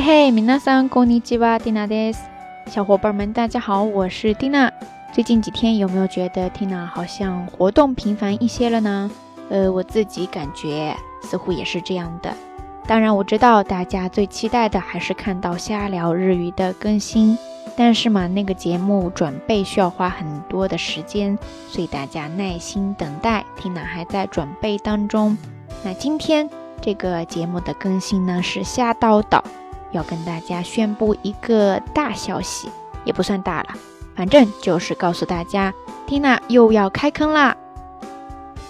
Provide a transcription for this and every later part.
嘿，皆さんこんにちは、Tina です。小伙伴们，大家好，我是 Tina。最近几天有没有觉得 Tina 好像活动频繁一些了呢？呃，我自己感觉似乎也是这样的。当然，我知道大家最期待的还是看到瞎聊日语的更新，但是嘛，那个节目准备需要花很多的时间，所以大家耐心等待，Tina 还在准备当中。那今天这个节目的更新呢，是瞎叨叨。 要跟大家宣布一个大消息，也不算大了，反正就是告诉大家，Tina 又要开坑啦。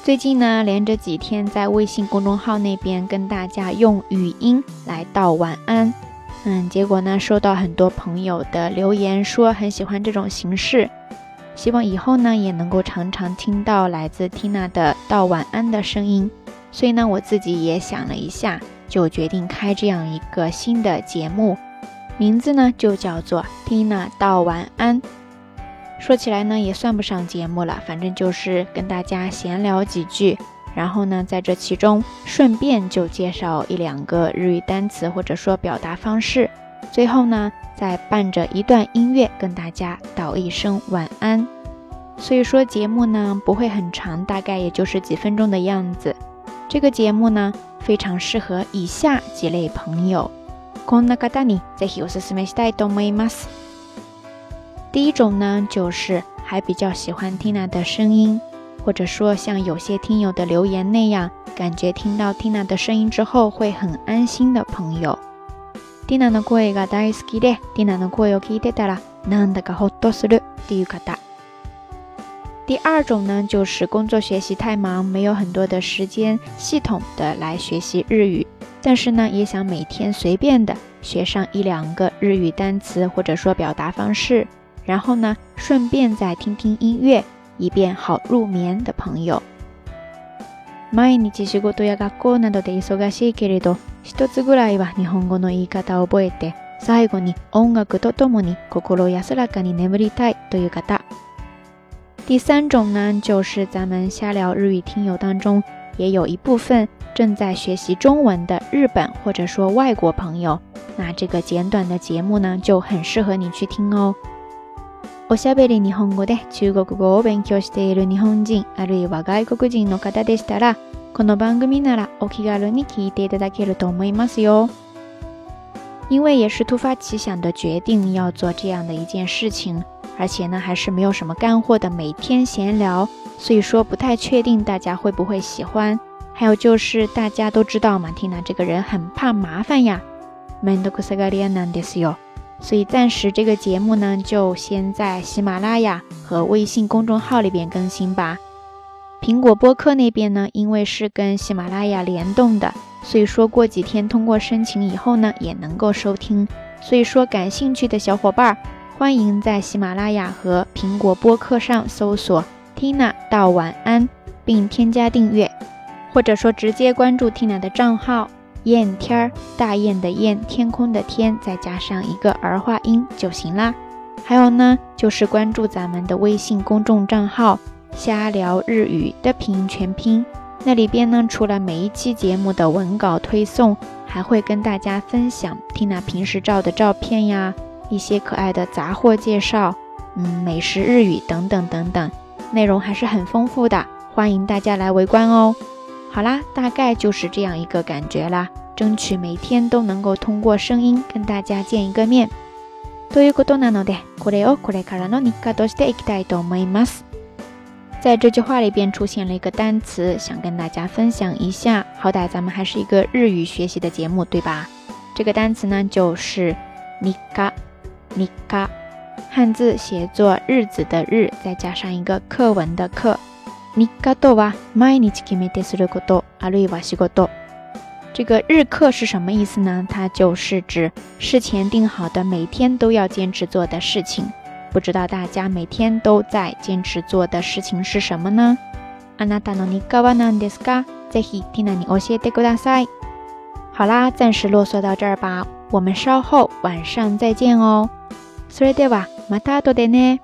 最近呢，连着几天在微信公众号那边跟大家用语音来道晚安，嗯，结果呢，收到很多朋友的留言，说很喜欢这种形式，希望以后呢也能够常常听到来自 Tina 的道晚安的声音。所以呢，我自己也想了一下。就决定开这样一个新的节目，名字呢就叫做蒂娜道晚安。说起来呢也算不上节目了，反正就是跟大家闲聊几句，然后呢在这其中顺便就介绍一两个日语单词或者说表达方式，最后呢再伴着一段音乐跟大家道一声晚安。所以说节目呢不会很长，大概也就是几分钟的样子。这个节目呢，非常适合以下几类朋友。第一种呢，就是还比较喜欢 Tina 的声音，或者说像有些听友的留言那样，感觉听到 Tina 的声音之后会很安心的朋友。Tina の声が大好きで、Tina の声を聞いてたらなんだかほっとするという方。 第二种呢，就是工作学习太忙，没有很多的时间系统的来学习日语，但是呢，也想每天随便的学上一两个日语单词或者说表达方式，然后呢，顺便再听听音乐，以便好入眠的朋友。毎日仕事や学校などで忙しいけれど、一つぐらいは日本語の言い方を覚えて、最後に音楽とともに心安らかに眠りたいという方。 第三种呢，就是咱们瞎聊日语听友当中，也有一部分正在学习中文的日本或者说外国朋友，那这个简短的节目呢，就很适合你去听哦。おしゃべり日本語で中国語を勉強している日本人あるいは外国人の方でしたら、この番組ならお気軽に聞いていただけると思いますよ。因为也是突发奇想的决定要做这样的一件事情。 而且呢，还是没有什么干货的每天闲聊，所以说不太确定大家会不会喜欢。还有就是大家都知道嘛，Tina 这个人很怕麻烦呀，所以暂时这个节目呢，就先在喜马拉雅和微信公众号里边更新吧。苹果播客那边呢，因为是跟喜马拉雅联动的，所以说过几天通过申请以后呢，也能够收听。所以说感兴趣的小伙伴儿。欢迎在喜马拉雅和苹果播客上搜索 “Tina 道晚安”，并添加订阅，或者说直接关注 Tina 的账号“燕天儿”，大雁的雁，天空的天，再加上一个儿化音就行啦。还有呢，就是关注咱们的微信公众账号“瞎聊日语”的拼音全拼，那里边呢，除了每一期节目的文稿推送，还会跟大家分享 Tina 平时照的照片呀。一些可爱的杂货介绍，嗯，美食日语等等等等，内容还是很丰富的，欢迎大家来围观哦。好啦，大概就是这样一个感觉啦，争取每天都能够通过声音跟大家见一个面。ということなので、これをこれからの日課としていきたいと思います。在这句话里边出现了一个单词，想跟大家分享一下。好歹咱们还是一个日语学习的节目，对吧？这个单词呢，就是日課。 日課，汉字写作日子的日，再加上一个课文的课。日課とは毎日決めてすること、あるいは仕事。这个日课是什么意思呢？它就是指事前定好的每天都要坚持做的事情。不知道大家每天都在坚持做的事情是什么呢？あなたの日課は何ですか？ぜひティナに教えてください。好啦，暂时啰嗦到这儿吧，我们稍后晚上再见哦。 それではまた後でね。